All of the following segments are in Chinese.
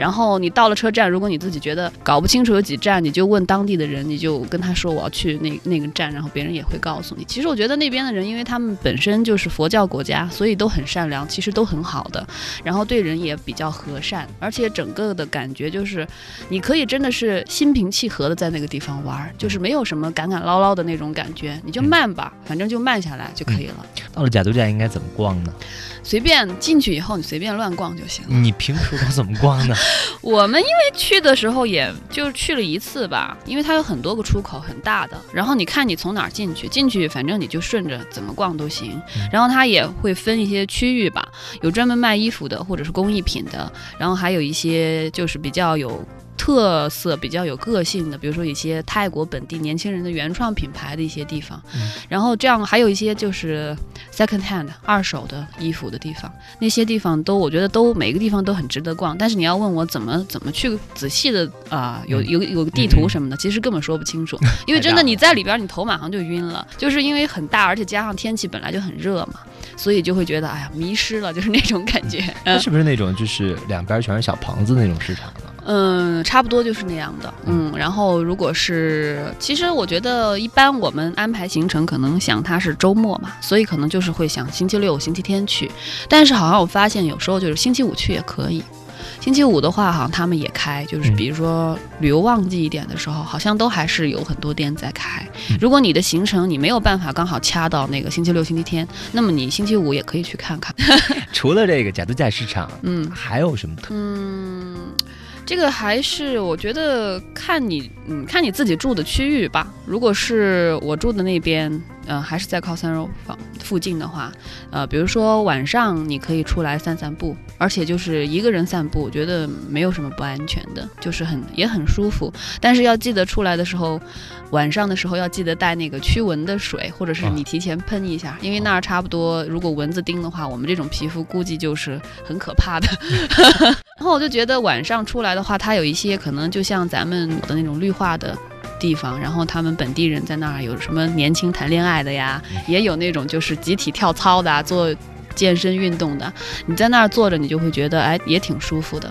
然后你到了车站，如果你自己觉得搞不清楚有几站，你就问当地的人，你就跟他说我要去那那个站，然后别人也会告诉你。其实我觉得那边的人，因为他们本身就是佛教国家，所以都很善良，其实都很好的，然后对人也比较和善，而且整个的感觉就是你可以真的是心平气和的在那个地方玩，就是没有什么赶赶捞捞的那种感觉，你就慢吧，反正就慢下来就可以了。到了甲都寨应该怎么逛呢？随便进去以后，你随便乱逛就行了。你平时都怎么逛呢？我们因为去的时候也就去了一次吧，因为它有很多个出口，很大的。然后你看你从哪儿进去，进去反正你就顺着怎么逛都行。然后它也会分一些区域吧，有专门卖衣服的或者是工艺品的，然后还有一些就是比较有。特色比较有个性的，比如说一些泰国本地年轻人的原创品牌的一些地方，然后这样还有一些就是 second hand 二手的衣服的地方，那些地方都我觉得都每个地方都很值得逛。但是你要问我怎么怎么去仔细的啊，有有有个地图什么的，其实根本说不清楚，因为真的你在里边你头马上就晕了，就是因为很大，而且加上天气本来就很热嘛，所以就会觉得哎呀迷失了，就是那种感觉。是不是那种就是两边全是小棚子那种市场呢？嗯，差不多就是那样的。嗯，然后如果是，其实我觉得一般我们安排行程，可能想它是周末嘛，所以可能就是会想星期六、星期天去。但是好像我发现有时候就是星期五去也可以。星期五的话，好像他们也开，就是比如说旅游旺季一点的时候，好像都还是有很多店在开。如果你的行程你没有办法刚好掐到那个星期六、星期天，那么你星期五也可以去看看。除了这个假度假市场，嗯，还有什么特？嗯。这个还是我觉得看你，嗯，看你自己住的区域吧。如果是我住的那边，嗯，还是在靠山肉坊附近的话，呃，比如说晚上你可以出来散散步，而且就是一个人散步，我觉得没有什么不安全的，就是很也很舒服。但是要记得出来的时候，晚上的时候要记得带那个驱蚊的水，或者是你提前喷一下，因为那儿差不多，如果蚊子叮的话，我们这种皮肤估计就是很可怕的。然后我就觉得晚上出来的话，它有一些可能就像咱们的那种绿化的地方，然后他们本地人在那儿有什么年轻谈恋爱的呀，也有那种就是集体跳操的、做健身运动的。你在那儿坐着，你就会觉得哎，也挺舒服的。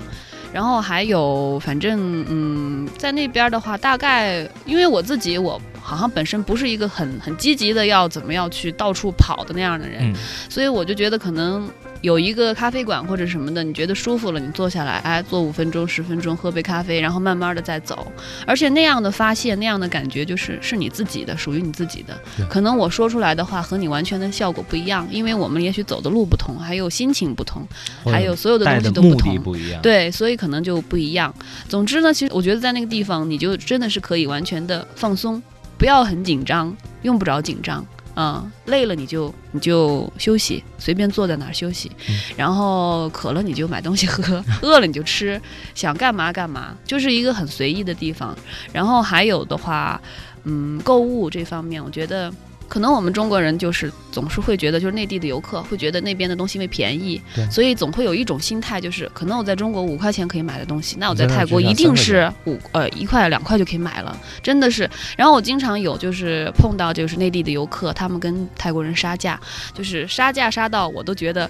然后还有，反正嗯，在那边的话，大概因为我自己我。好像本身不是一个很很积极的要怎么样去到处跑的那样的人，所以我就觉得可能有一个咖啡馆或者什么的，你觉得舒服了，你坐下来，哎，坐五分钟十分钟，喝杯咖啡，然后慢慢的再走。而且那样的发泄，那样的感觉就是是你自己的，属于你自己的。可能我说出来的话和你完全的效果不一样，因为我们也许走的路不同，还有心情不同，还有所有的东西都不同。不一样。对，所以可能就不一样。总之呢，其实我觉得在那个地方，你就真的是可以完全的放松。不要很紧张，用不着紧张，嗯，累了你就你就休息，随便坐在哪儿休息，然后渴了你就买东西喝，饿了你就吃，想干嘛干嘛，就是一个很随意的地方。然后还有的话，嗯，购物这方面，我觉得。可能我们中国人就是总是会觉得，就是内地的游客会觉得那边的东西因为便宜，所以总会有一种心态，就是可能我在中国五块钱可以买的东西，那我在泰国一定是五呃一块两块就可以买了，真的是。然后我经常有就是碰到就是内地的游客，他们跟泰国人杀价，就是杀价杀到我都觉得。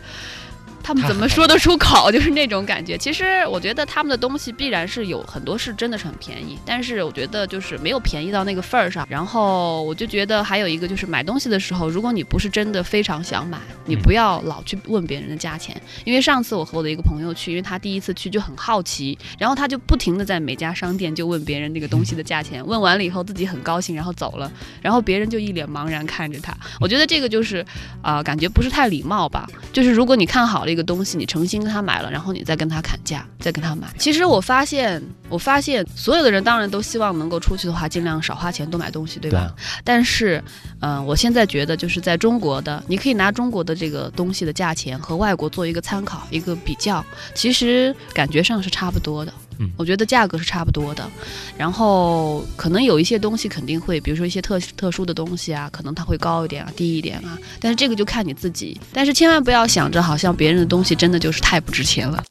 他们怎么说得出口？就是那种感觉。其实我觉得他们的东西必然是有很多是真的是很便宜，但是我觉得就是没有便宜到那个份儿上。然后我就觉得还有一个就是买东西的时候，如果你不是真的非常想买，你不要老去问别人的价钱。因为上次我和我的一个朋友去，因为他第一次去就很好奇，然后他就不停的在每家商店就问别人那个东西的价钱。问完了以后自己很高兴，然后走了，然后别人就一脸茫然看着他。我觉得这个就是啊，感觉不是太礼貌吧。就是如果你看好了。这个东西你诚心跟他买了，然后你再跟他砍价，再跟他买。其实我发现，我发现所有的人当然都希望能够出去的话，尽量少花钱，多买东西，对吧？但是，嗯，我现在觉得就是在中国的，你可以拿中国的这个东西的价钱和外国做一个参考，一个比较，其实感觉上是差不多的。我觉得价格是差不多的，然后可能有一些东西肯定会，比如说一些特特殊的东西啊，可能它会高一点啊，低一点啊，但是这个就看你自己，但是千万不要想着好像别人的东西真的就是太不值钱了。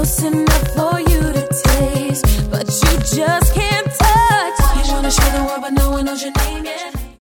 Close enough for